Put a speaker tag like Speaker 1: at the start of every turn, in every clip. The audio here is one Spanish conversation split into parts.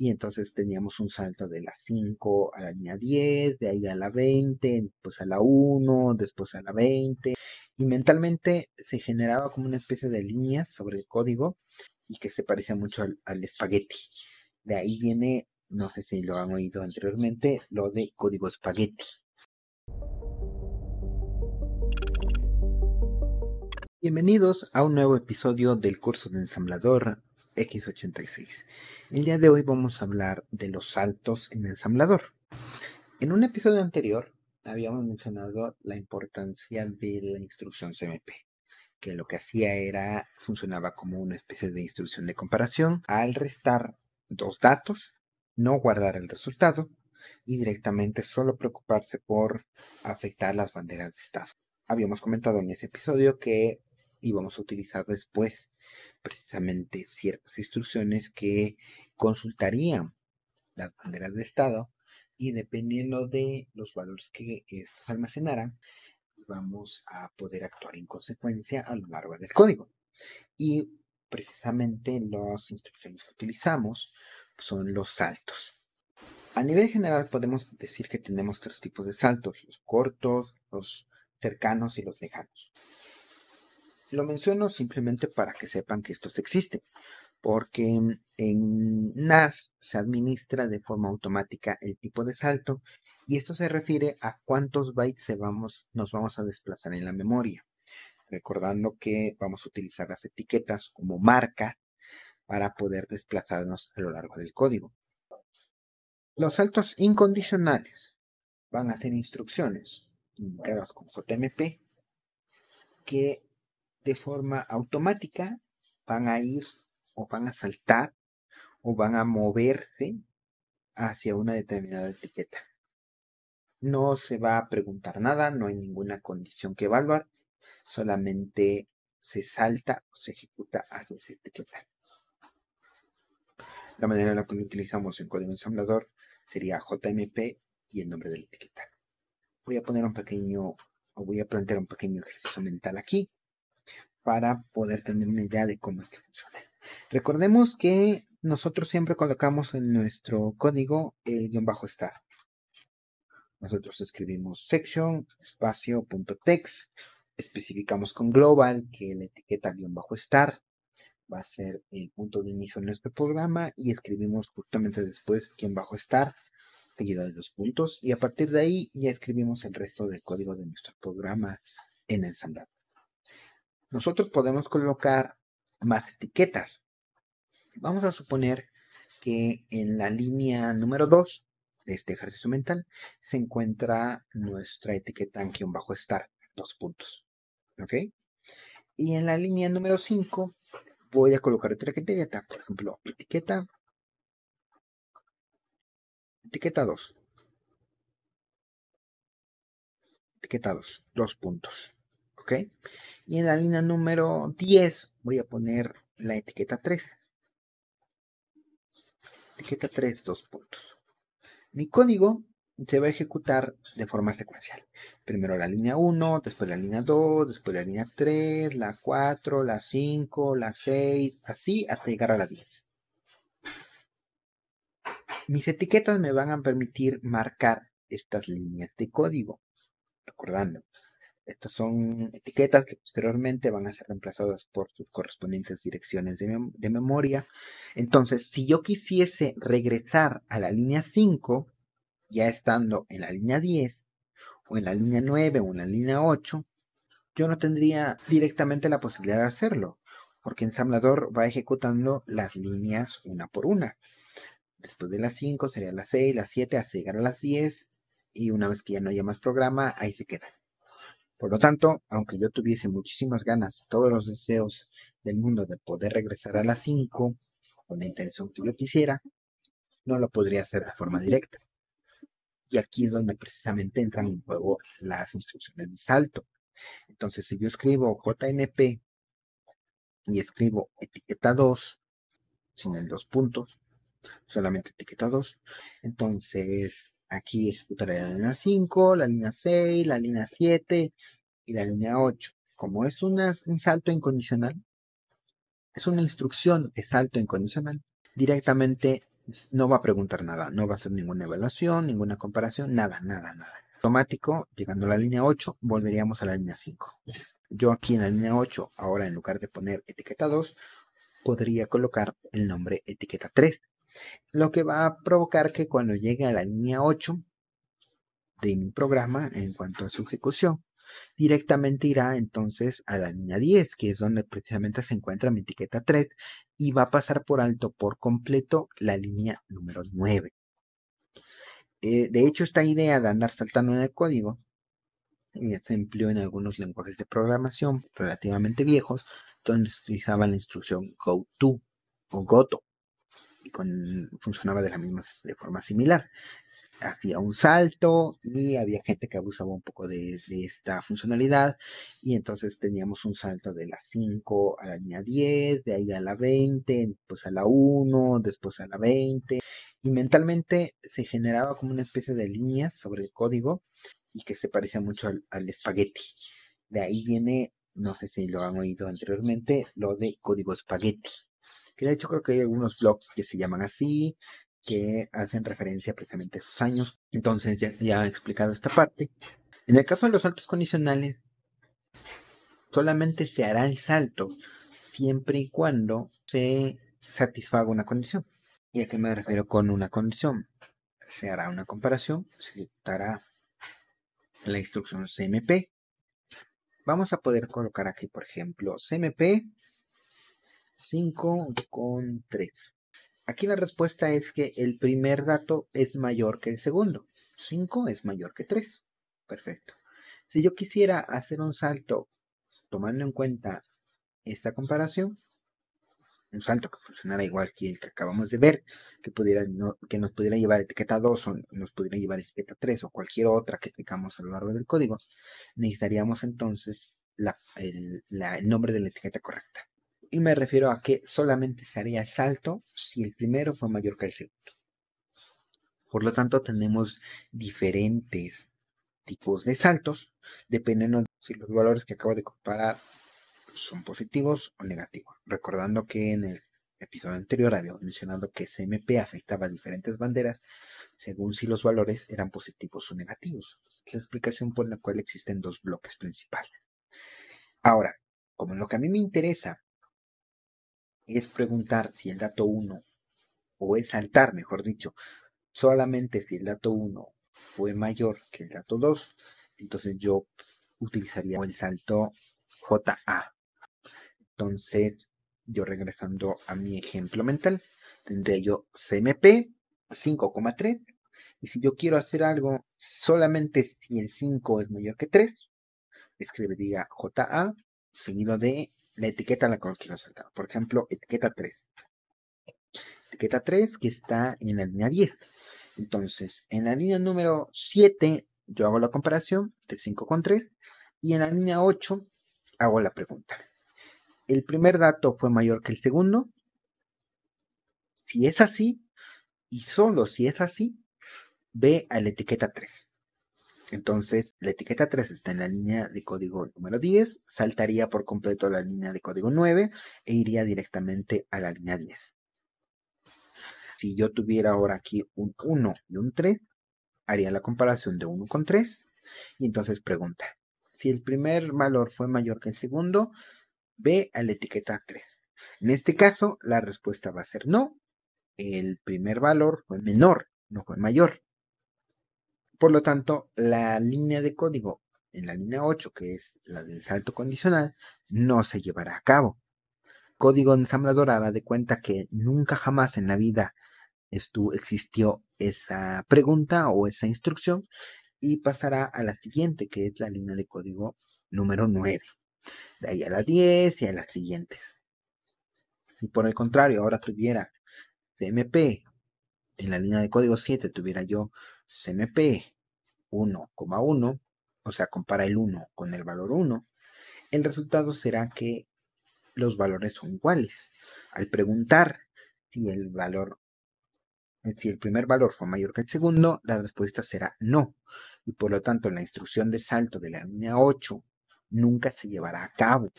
Speaker 1: y entonces teníamos un salto de la 5 a la línea 10, de ahí a la 20, después a la 1, después a la 20, y mentalmente se generaba como una especie de líneas sobre el código y que se parecía mucho al espagueti. De ahí viene, no sé si lo han oído anteriormente, lo de código espagueti. Bienvenidos a un nuevo episodio del curso de ensamblador X86. El día de hoy vamos a hablar de los saltos en ensamblador. En un episodio anterior habíamos mencionado la importancia de la instrucción CMP, que lo que hacía era, funcionaba como una especie de instrucción de comparación al restar dos datos, no guardar el resultado y directamente solo preocuparse por afectar las banderas de estado. Habíamos comentado en ese episodio que íbamos a utilizar después precisamente ciertas instrucciones que consultarían las banderas de estado y dependiendo de los valores que estos almacenaran, vamos a poder actuar en consecuencia a lo largo del código. Y precisamente las instrucciones que utilizamos son los saltos. A nivel general podemos decir que tenemos tres tipos de saltos, los cortos, los cercanos y los lejanos. Lo menciono simplemente para que sepan que estos existen, porque en NAS se administra de forma automática el tipo de salto y esto se refiere a cuántos bytes vamos, nos vamos a desplazar en la memoria. Recordando que vamos a utilizar las etiquetas como marca para poder desplazarnos a lo largo del código. Los saltos incondicionales van a ser instrucciones indicadas con JMP que de forma automática van a ir o van a saltar o van a moverse hacia una determinada etiqueta. No se va a preguntar nada, no hay ninguna condición que evaluar, solamente se salta o se ejecuta hacia esa etiqueta. La manera en la que utilizamos en código ensamblador sería JMP y el nombre de la etiqueta. Voy a poner un pequeño, o voy a plantear un pequeño ejercicio mental aquí para poder tener una idea de cómo es que funciona. Recordemos que nosotros siempre colocamos en nuestro código el guion bajo star. Nosotros escribimos section, espacio, punto text, especificamos con global que la etiqueta guion bajo star va a ser el punto de inicio de nuestro programa y escribimos justamente después guion bajo star seguido de dos puntos y a partir de ahí ya escribimos el resto del código de nuestro programa en ensamblador nosotros podemos colocar más etiquetas. Vamos a suponer que en la línea número 2 de este ejercicio mental se encuentra nuestra etiqueta en guion bajo estar, dos puntos. ¿Ok? Y en la línea número 5 voy a colocar otra etiqueta, por ejemplo, etiqueta etiqueta 2. Etiqueta 2, dos puntos. ¿Ok? Y en la línea número 10 voy a poner la etiqueta 3. Etiqueta 3, dos puntos. Mi código se va a ejecutar de forma secuencial. Primero la línea 1, después la línea 2, después la línea 3, la 4, la 5, la 6, así hasta llegar a la 10. Mis etiquetas me van a permitir marcar estas líneas de código. Recordando, estas son etiquetas que posteriormente van a ser reemplazadas por sus correspondientes direcciones de, memoria. Entonces, si yo quisiese regresar a la línea 5, ya estando en la línea 10, o en la línea 9, o en la línea 8, yo no tendría directamente la posibilidad de hacerlo, porque ensamblador va ejecutando las líneas una por una. Después de las 5 sería la 6, la 7, hasta llegar a las 10, y una vez que ya no haya más programa, ahí se queda. Por lo tanto, aunque yo tuviese muchísimas ganas, todos los deseos del mundo de poder regresar a las 5 con la intención que yo quisiera, no lo podría hacer de forma directa. Y aquí es donde precisamente entran en juego las instrucciones de salto. Entonces, si yo escribo JMP y escribo etiqueta 2, sin el dos puntos, solamente etiqueta 2, entonces Aquí ejecutaré la línea 5, la línea 6, la línea 7 y la línea 8. Como es un salto incondicional, es una instrucción de salto incondicional, directamente no va a preguntar nada, no va a hacer ninguna evaluación, ninguna comparación, nada, nada, nada. Automático, llegando a la línea 8, volveríamos a la línea 5. Yo aquí en la línea 8, ahora en lugar de poner etiqueta 2, podría colocar el nombre etiqueta 3. Lo que va a provocar que cuando llegue a la línea 8 de mi programa, en cuanto a su ejecución, directamente irá entonces a la línea 10, que es donde precisamente se encuentra mi etiqueta 3, y va a pasar por alto por completo la línea número 9. Eh, de hecho, esta idea de andar saltando en el código se empleó en algunos lenguajes de programación relativamente viejos, donde se utilizaba la instrucción goto o goto, con, funcionaba de la misma de forma similar. Hacía un salto y había gente que abusaba un poco de, esta funcionalidad y entonces teníamos un salto de la 5 a la línea 10, de ahí a la 20, después a la 1, después a la 20 y mentalmente se generaba como una especie de líneas sobre el código y que se parecía mucho al, al espagueti. De ahí viene, no sé si lo han oído anteriormente, lo de código espagueti que de hecho creo que hay algunos blogs que se llaman así, que hacen referencia precisamente a esos años. Entonces, ya, he explicado esta parte. En el caso de los saltos condicionales, solamente se hará el salto siempre y cuando se satisfaga una condición. ¿Y a qué me refiero con una condición? Se hará una comparación, se ejecutará la instrucción CMP. Vamos a poder colocar aquí, por ejemplo, CMP 5 con 3. Aquí la respuesta es que el primer dato es mayor que el segundo. 5 es mayor que 3. Perfecto. Si yo quisiera hacer un salto tomando en cuenta esta comparación, un salto que funcionara igual que el que acabamos de ver, que nos pudiera llevar etiqueta 2 o nos pudiera llevar etiqueta 3 o cualquier otra que aplicamos a lo largo del código, necesitaríamos entonces el nombre de la etiqueta correcta y me refiero a que solamente se haría salto si el primero fue mayor que el segundo. Por lo tanto, tenemos diferentes tipos de saltos, dependiendo si los valores que acabo de comparar son positivos o negativos. Recordando que en el episodio anterior había mencionado que CMP afectaba a diferentes banderas según si los valores eran positivos o negativos. Es la explicación por la cual existen dos bloques principales. Ahora, como lo que a mí me interesa es preguntar si el dato 1, o es saltar, mejor dicho, solamente si el dato 1 fue mayor que el dato 2, entonces yo utilizaría el salto JA. Entonces, yo regresando a mi ejemplo mental, tendré yo CMP 5,3. Y si yo quiero hacer algo solamente si el 5 es mayor que 3, escribiría JA seguido de la etiqueta a la cual quiero saltar. Por ejemplo, etiqueta 3. Etiqueta 3 que está en la línea 10. Entonces, en la línea número 7 yo hago la comparación de 5 con 3 y en la línea 8 hago la pregunta. ¿El primer dato fue mayor que el segundo? Si es así, y solo si es así, ve a la etiqueta 3. Entonces, la etiqueta 3 está en la línea de código número 10, saltaría por completo la línea de código 9 e iría directamente a la línea 10. Si yo tuviera ahora aquí un 1 y un 3, haría la comparación de 1 con 3 y entonces pregunta, si el primer valor fue mayor que el segundo, ve a la etiqueta 3. En este caso, la respuesta va a ser no. El primer valor fue menor, no fue mayor. Por lo tanto, la línea de código en la línea 8, que es la del salto condicional, no se llevará a cabo. Código ensamblador hará de cuenta que nunca jamás en la vida existió esa pregunta o esa instrucción y pasará a la siguiente, que es la línea de código número 9. De ahí a la 10 y a las siguientes. Si por el contrario ahora tuviera CMP en la línea de código 7 tuviera yo CMP 1,1, o sea, compara el 1 con el valor 1, el resultado será que los valores son iguales. Al preguntar si el valor, si el primer valor fue mayor que el segundo, la respuesta será no. Y por lo tanto, la instrucción de salto de la línea 8 nunca se llevará a cabo.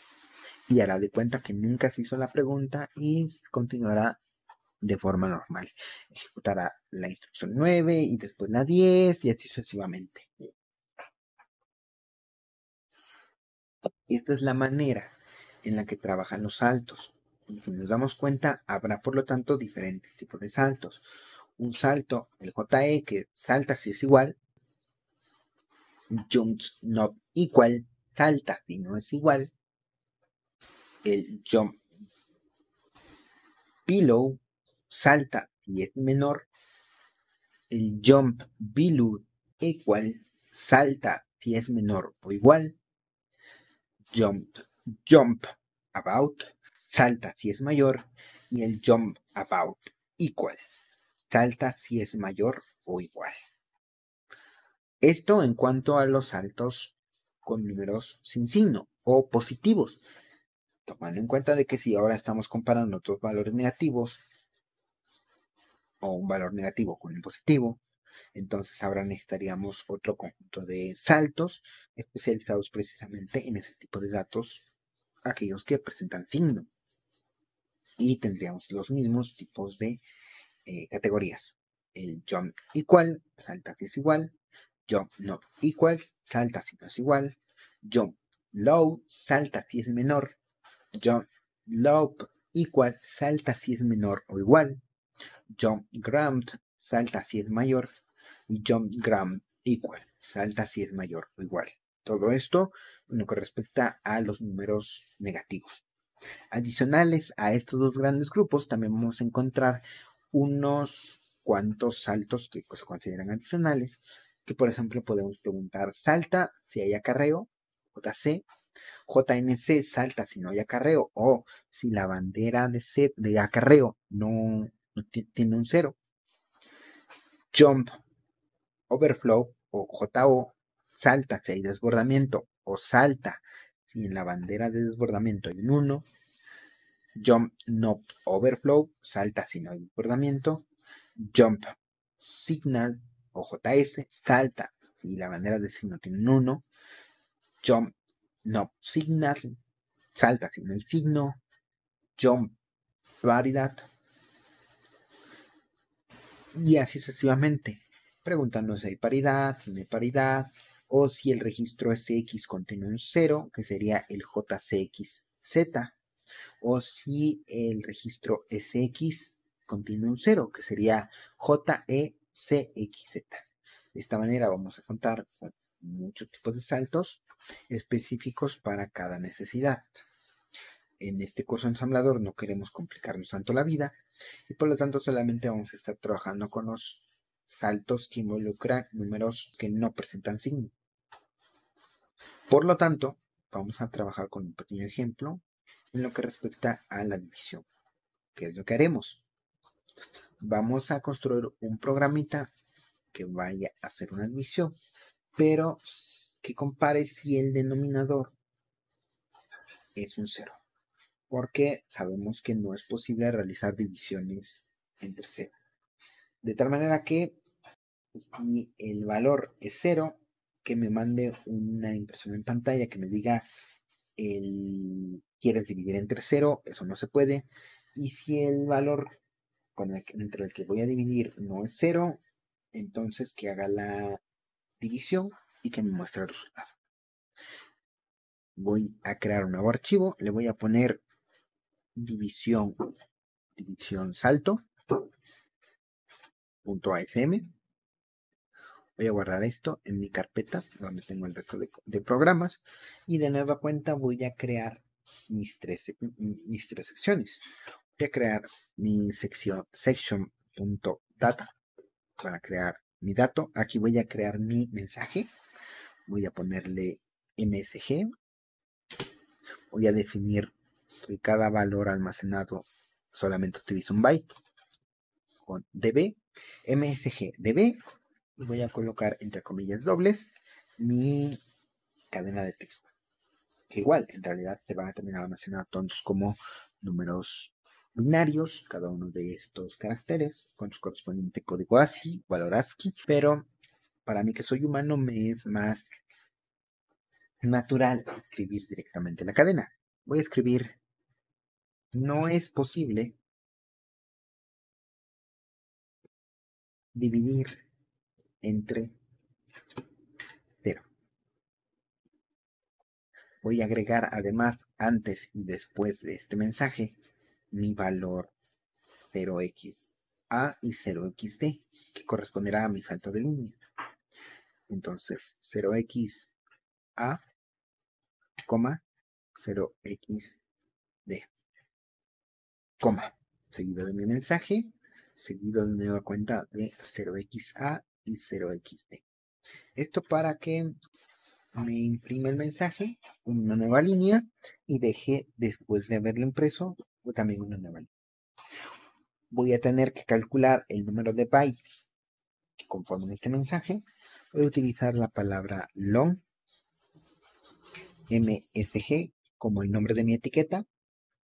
Speaker 1: Y hará de cuenta que nunca se hizo la pregunta y continuará de forma normal. Ejecutará la instrucción 9 y después la 10 y así sucesivamente. Esta es la manera en la que trabajan los saltos. Si nos damos cuenta, habrá por lo tanto diferentes tipos de saltos. Un salto, el JE, que salta si es igual. Jumps not equal, salta si no es igual. El jump below, salta si es menor. El jump below equal, salta si es menor o igual. Jump, jump about, salta si es mayor, y el jump about equal, salta si es mayor o igual. Esto en cuanto a los saltos con números sin signo o positivos, tomando en cuenta de que si ahora estamos comparando otros valores negativos o un valor negativo con un positivo, entonces ahora necesitaríamos otro conjunto de saltos especializados precisamente en ese tipo de datos, aquellos que presentan signo y tendríamos los mismos tipos de eh, categorías. El jump igual, salta si es igual. Jump not equal, salta si no es igual. Jump low, salta si es menor. Jump low igual, salta si es menor o igual. Jump gram, salta si es mayor. Jump gram equal, salta si es mayor o igual. Todo esto en lo que respecta a los números negativos. Adicionales a estos dos grandes grupos, también vamos a encontrar unos cuantos saltos que se consideran adicionales, que por ejemplo podemos preguntar, salta si hay acarreo, JC, JNC salta si no hay acarreo, o si la bandera de, set, de acarreo no, tiene un cero. Jump, overflow o JO salta si hay desbordamiento, o salta si en la bandera de desbordamiento hay un 1, jump no overflow, salta si no hay desbordamiento, jump signal o JS, salta si la bandera de signo tiene un 1, jump no signal, salta si no hay signo, jump paridad, y así sucesivamente, preguntando si hay paridad, si no hay paridad, o si el registro SX contiene un 0, que sería el JCXZ, o si el registro SX contiene un 0, que sería JECXZ. De esta manera vamos a contar con muchos tipos de saltos específicos para cada necesidad. En este curso ensamblador no queremos complicarnos tanto la vida y por lo tanto solamente vamos a estar trabajando con los saltos que involucran números que no presentan signo. Por lo tanto, vamos a trabajar con un pequeño ejemplo en lo que respecta a la división. ¿Qué es lo que haremos? Vamos a construir un programita que vaya a hacer una división, pero que compare si el denominador es un cero. Porque sabemos que no es posible realizar divisiones entre cero. De tal manera que si el valor es cero, que me mande una impresión en pantalla que me diga el quieres dividir entre cero, eso no se puede. Y si el valor entre el que voy a dividir no es cero, entonces que haga la división y que me muestre el resultado. Voy a crear un nuevo archivo, le voy a poner división, división salto, punto ASM voy a guardar esto en mi carpeta donde tengo el resto de, programas y de nueva cuenta voy a crear mis tres, mis tres secciones. Voy a crear mi sección section.data para crear mi dato. Aquí voy a crear mi mensaje. Voy a ponerle msg. Voy a definir que cada valor almacenado solamente utiliza un byte con db msg db y voy a colocar entre comillas dobles mi cadena de texto. Que igual, en realidad se van a terminar almacenando tantos como números binarios, cada uno de estos caracteres, con su correspondiente código ASCII, valor ASCII, pero para mí que soy humano me es más natural escribir directamente la cadena. Voy a escribir, no es posible dividir entre 0. Voy a agregar además antes y después de este mensaje mi valor 0xa y 0xd, que corresponderá a mi salto de línea. Entonces, 0xa, 0xd, coma, seguido de mi mensaje, seguido de nueva cuenta de 0xa y 0xd. Esto para que me imprime el mensaje, una nueva línea, y deje, después de haberlo impreso, también una nueva línea voy a tener que calcular el número de bytes que conforman este mensaje. Voy a utilizar la palabra long msg como el nombre de mi etiqueta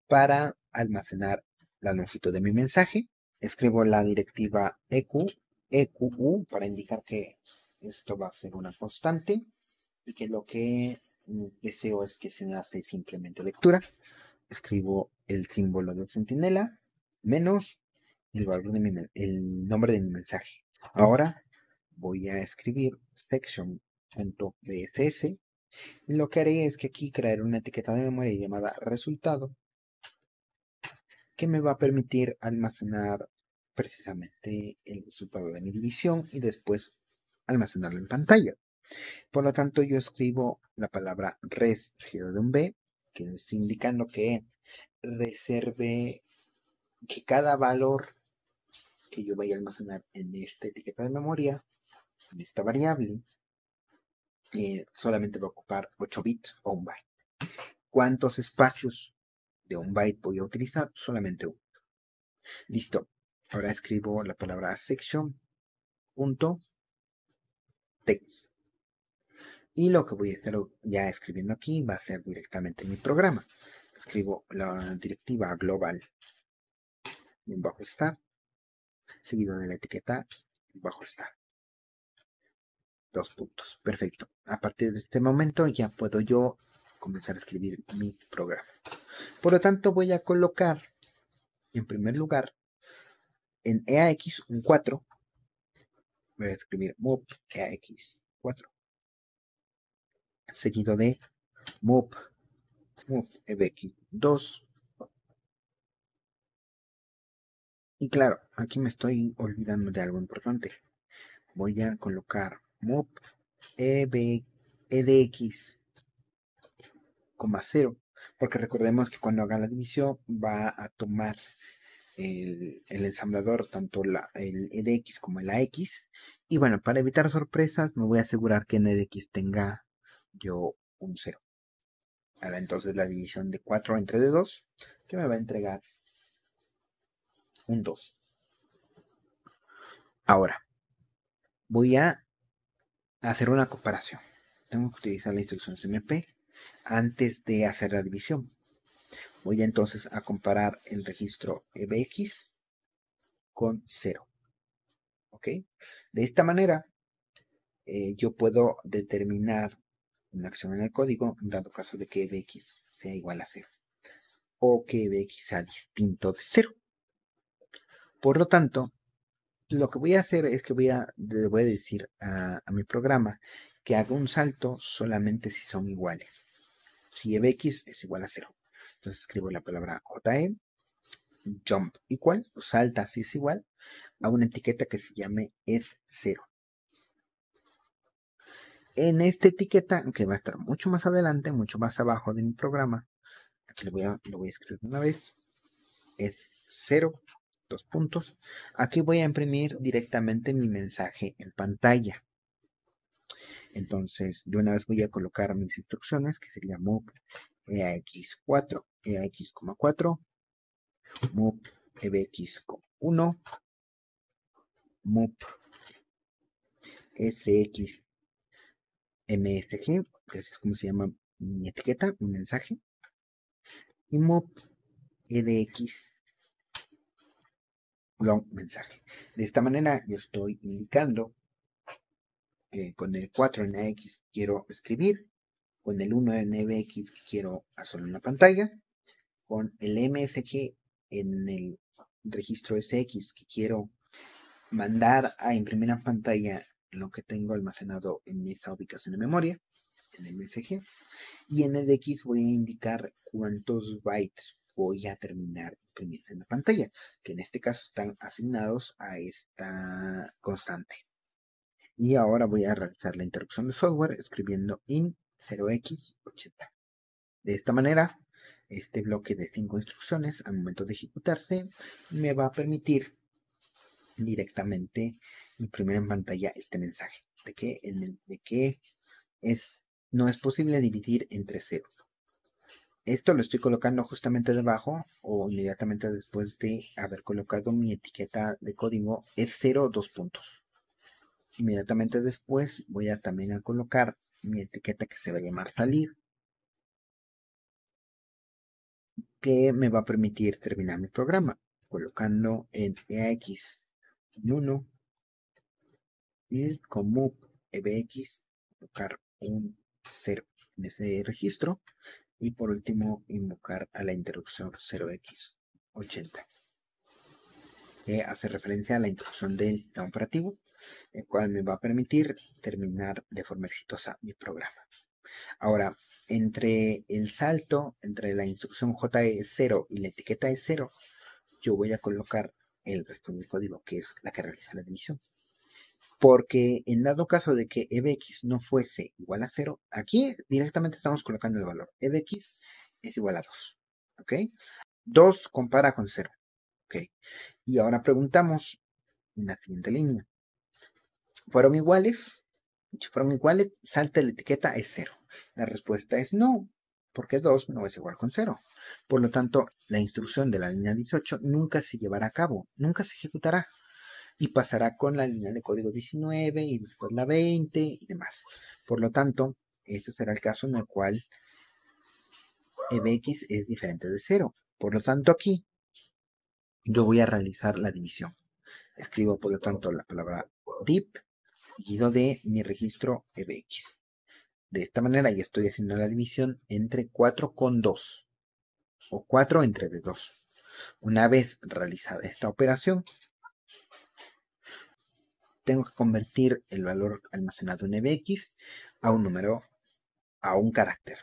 Speaker 1: para almacenar la longitud de mi mensaje. Escribo la directiva eq, equ para indicar que esto va a ser una constante y que lo que deseo es que se hace simplemente lectura. Escribo el símbolo de centinela menos el valor de mi, el nombre de mi mensaje. Ahora voy a escribir section.bss y lo que haré es que aquí crearé una etiqueta de memoria llamada resultado que me va a permitir almacenar precisamente el división y después almacenarlo en pantalla. Por lo tanto, yo escribo la palabra res de un b, que está indicando que reserve que cada valor que yo vaya a almacenar en esta etiqueta de memoria, en esta variable, eh, solamente va a ocupar 8 bits o un byte. ¿Cuántos espacios de un byte voy a utilizar? Solamente uno. Listo. Ahora escribo la palabra section.text. Y lo que voy a estar ya escribiendo aquí va a ser directamente mi programa. Escribo la directiva global en bajo start seguido de la etiqueta bajo está. Dos puntos. Perfecto. A partir de este momento ya puedo yo comenzar a escribir mi programa. Por lo tanto, voy a colocar en primer lugar en EAX un 4. Voy a escribir move EAX 4. Seguido de move, move EBX 2 Y claro, aquí me estoy olvidando de algo importante. Voy a colocar mop edx, 0, porque recordemos que cuando haga la división va a tomar el, ensamblador tanto la, el edx como el ax. Y bueno, para evitar sorpresas, me voy a asegurar que en edx tenga yo un 0. Ahora entonces la división de 4 entre de 2, que me va a entregar un 2. Ahora, voy a hacer una comparación. Tengo que utilizar la instrucción CMP antes de hacer la división. Voy entonces a comparar el registro EBX con 0. ¿Ok? De esta manera, eh, yo puedo determinar una acción en el código, dado caso de que EBX sea igual a 0. O que EBX sea distinto de 0. Por lo tanto, lo que voy a hacer es que voy a, le voy a decir a, mi programa que haga un salto solamente si son iguales. Si EBX es igual a 0. Entonces escribo la palabra JE, jump igual, salta si es igual, a una etiqueta que se llame es 0. En esta etiqueta, que va a estar mucho más adelante, mucho más abajo de mi programa, aquí lo voy a, lo voy a escribir una vez, es 0 dos puntos. Aquí voy a imprimir directamente mi mensaje en pantalla. Entonces, de una vez voy a colocar mis instrucciones, que sería move eax4, eax,4, move ebx1, move sx msg, que es como se llama mi etiqueta, mi mensaje, y move edx long mensaje. De esta manera yo estoy indicando con el 4 en AX quiero escribir, con el 1 en quiero hacer una pantalla, con el MSG en el registro SX que quiero mandar a imprimir en pantalla lo que tengo almacenado en esa ubicación de memoria, en el MSG, y en el X voy a indicar cuántos bytes voy a terminar imprimiendo en la pantalla, que en este caso están asignados a esta constante. Y ahora voy a realizar la interrupción de software escribiendo in 0x80. De esta manera, este bloque de cinco instrucciones al momento de ejecutarse me va a permitir directamente imprimir en pantalla este mensaje de que, es, no es posible dividir entre ceros. Esto lo estoy colocando justamente debajo o inmediatamente después de haber colocado mi etiqueta de código es 0 dos puntos. Inmediatamente después voy a también a colocar mi etiqueta que se va a llamar salir que me va a permitir terminar mi programa colocando en EAX 1 y como EBX colocar un 0 en ese registro y por último invocar a la interrupción 0x80 que hace referencia a la instrucción del operativo el cual me va a permitir terminar de forma exitosa mi programa ahora entre el salto entre la instrucción JE0 y la etiqueta E0 yo voy a colocar el resto del código que es la que realiza la división porque en dado caso de que EBX no fuese igual a 0, aquí directamente estamos colocando el valor. EBX es igual a 2. ¿Ok? 2 compara con 0. ¿Ok? Y ahora preguntamos en la siguiente línea. ¿Fueron iguales? Fueron iguales, salta la etiqueta es 0. La respuesta es no, porque 2 no es igual con 0. Por lo tanto, la instrucción de la línea 18 nunca se llevará a cabo, nunca se ejecutará y pasará con la línea de código 19 y después la 20 y demás. Por lo tanto, este será el caso en el cual EBX es diferente de 0. Por lo tanto, aquí yo voy a realizar la división. Escribo, por lo tanto, la palabra dip seguido de mi registro EBX. De esta manera ya estoy haciendo la división entre 4 con 2 o 4 entre 2. Una vez realizada esta operación, tengo que convertir el valor almacenado en EBX a un número, a un carácter.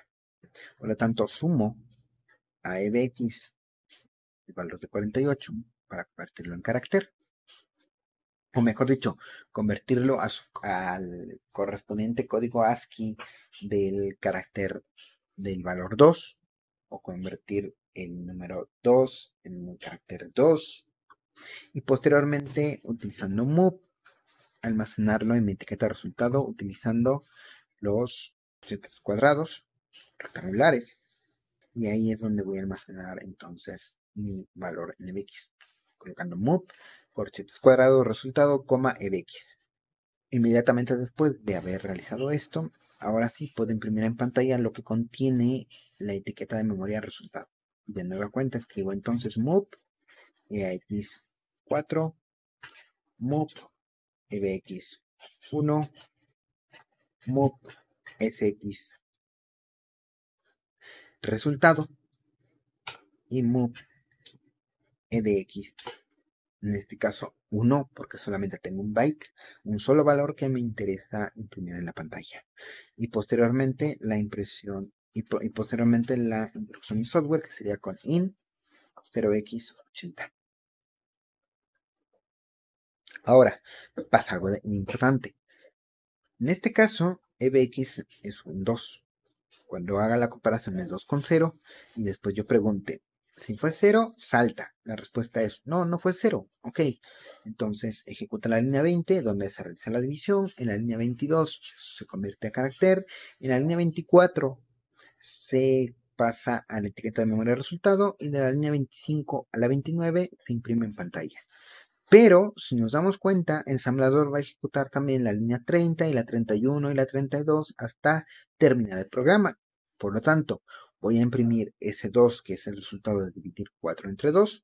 Speaker 1: Por lo tanto, sumo a EBX el valor de 48 para convertirlo en carácter. O mejor dicho, convertirlo al correspondiente código ASCII del carácter del valor 2. O convertir el número 2 en un carácter 2. Y posteriormente, utilizando move, almacenarlo en mi etiqueta resultado utilizando los sets cuadrados rectangulares y ahí es donde voy a almacenar entonces mi valor en EBX colocando move por sets cuadrados resultado coma EBX inmediatamente después de haber realizado esto ahora sí puedo imprimir en pantalla lo que contiene la etiqueta de memoria resultado. De nueva cuenta escribo entonces move EX 4 move EBX 1 MOP SX resultado y MOP EDX en este caso 1 porque solamente tengo un byte un solo valor que me interesa imprimir en la pantalla y posteriormente la impresión y, posteriormente la instrucción de software que sería con in 0x80 Ahora, pasa algo importante. En este caso, EBX es un 2. Cuando haga la comparación es 2 con 0 y después yo pregunte, si fue 0, salta. La respuesta es, no, no fue 0. Ok, entonces ejecuta la línea 20 donde se realiza la división. En la línea 22 se convierte a carácter. En la línea 24 se pasa a la etiqueta de memoria de resultado y de la línea 25 a la 29 se imprime en pantalla. Pero si nos damos cuenta, el ensamblador va a ejecutar también la línea 30 y la 31 y la 32 hasta terminar el programa. Por lo tanto, voy a imprimir ese 2 que es el resultado de dividir 4 entre 2.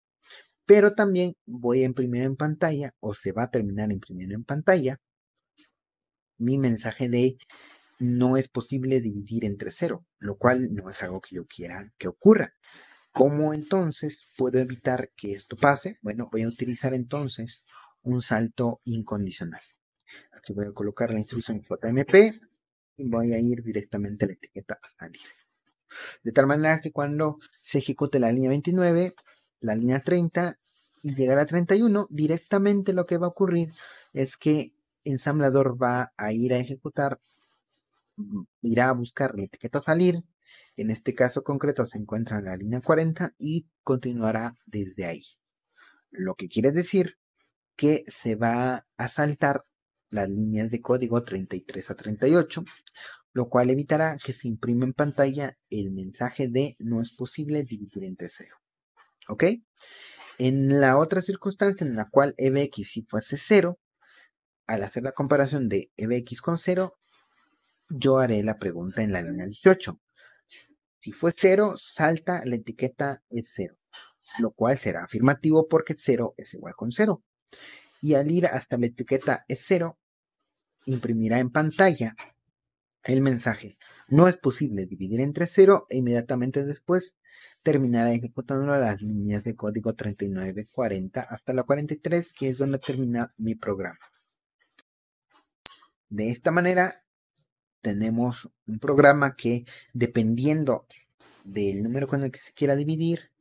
Speaker 1: Pero también voy a imprimir en pantalla o se va a terminar imprimiendo en pantalla mi mensaje de no es posible dividir entre 0, lo cual no es algo que yo quiera que ocurra. ¿Cómo entonces puedo evitar que esto pase? Bueno, voy a utilizar entonces un salto incondicional. Aquí voy a colocar la instrucción JMP y voy a ir directamente a la etiqueta salir. De tal manera que cuando se ejecute la línea 29, la línea 30 y llegar a 31, directamente lo que va a ocurrir es que ensamblador va a ir a ejecutar, mm, irá a buscar la etiqueta salir, en este caso concreto se encuentra en la línea 40 y continuará desde ahí. Lo que quiere decir que se va a saltar las líneas de código 33 a 38, lo cual evitará que se imprima en pantalla el mensaje de no es posible dividir entre 0. ¿Ok? En la otra circunstancia en la cual EBX si fuese 0, al hacer la comparación de EBX con 0, yo haré la pregunta en la línea 18. Si fue 0, salta la etiqueta es 0, lo cual será afirmativo porque 0 es igual con 0. Y al ir hasta la etiqueta es 0, imprimirá en pantalla el mensaje. No es posible dividir entre 0 e inmediatamente después terminará ejecutando las líneas de código 39, 40 hasta la 43, que es donde termina mi programa. De esta manera, tenemos un programa que, dependiendo del número con el que se quiera dividir,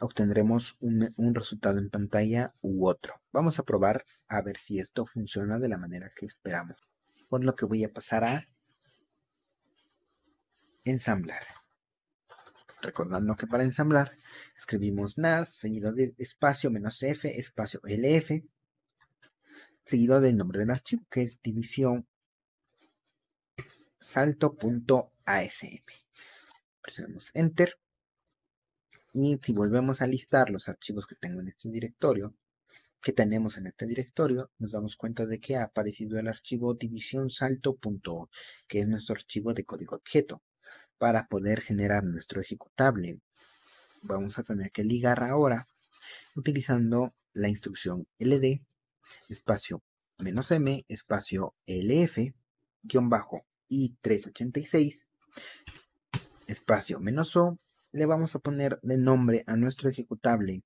Speaker 1: obtendremos un, un, resultado en pantalla u otro. Vamos a probar a ver si esto funciona de la manera que esperamos. Por lo que voy a pasar a ensamblar. Recordando que para ensamblar escribimos NAS seguido de espacio menos F espacio LF seguido del nombre del archivo que es división salto.asm. Presionamos Enter y si volvemos a listar los archivos que tengo en este directorio, que tenemos en este directorio, nos damos cuenta de que ha aparecido el archivo división salto.o, que es nuestro archivo de código objeto para poder generar nuestro ejecutable. Vamos a tener que ligar ahora utilizando la instrucción ld espacio menos m espacio lf guion bajo i386 espacio menos o. Le vamos a poner de nombre a nuestro ejecutable.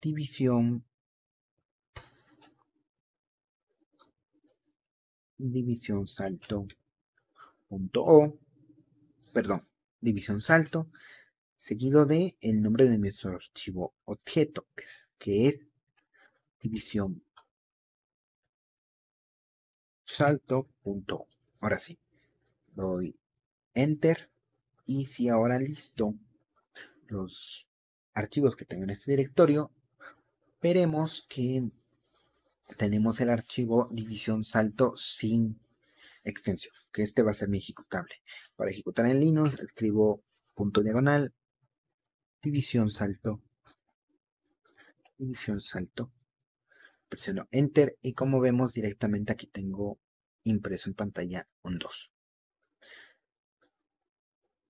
Speaker 1: División división salto punto o perdón, división salto, seguido de el nombre de nuestro archivo objeto, que es división salto. Punto. Ahora sí, doy enter y si ahora listo los archivos que tengo en este directorio, veremos que tenemos el archivo división salto sin extensión, que este va a ser mi ejecutable. Para ejecutar en Linux escribo punto diagonal, división salto, división salto, presiono enter y como vemos directamente aquí tengo impreso en pantalla un 2.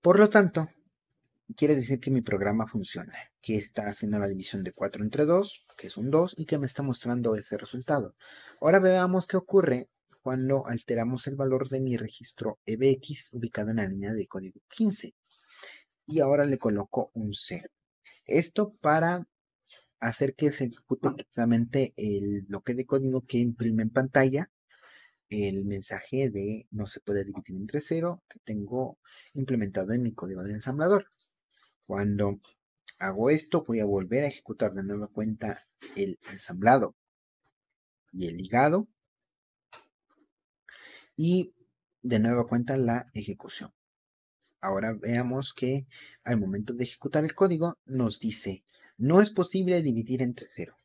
Speaker 1: Por lo tanto, quiere decir que mi programa funciona, que está haciendo la división de 4 entre 2, que es un 2, y que me está mostrando ese resultado. Ahora veamos qué ocurre cuando alteramos el valor de mi registro EBX ubicado en la línea de código 15. Y ahora le coloco un 0. Esto para hacer que se ejecute precisamente el bloque de código que imprime en pantalla el mensaje de no se puede dividir entre 0 que tengo implementado en mi código de ensamblador. Cuando hago esto, voy a volver a ejecutar de nueva cuenta el ensamblado y el ligado y de nueva cuenta la ejecución. Ahora veamos que al momento de ejecutar el código nos dice no es posible dividir entre cero,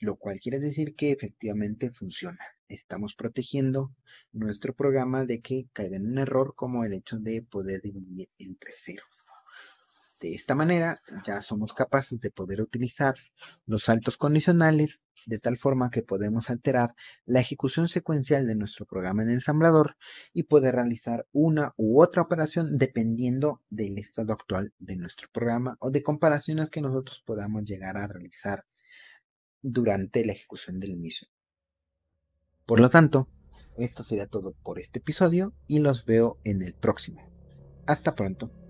Speaker 1: lo cual quiere decir que efectivamente funciona. Estamos protegiendo nuestro programa de que caiga en un error como el hecho de poder dividir entre cero. De esta manera ya somos capaces de poder utilizar los saltos condicionales de tal forma que podemos alterar la ejecución secuencial de nuestro programa en ensamblador y poder realizar una u otra operación dependiendo del estado actual de nuestro programa o de comparaciones que nosotros podamos llegar a realizar durante la ejecución del mismo. Por lo tanto, esto sería todo por este episodio y los veo en el próximo. Hasta pronto.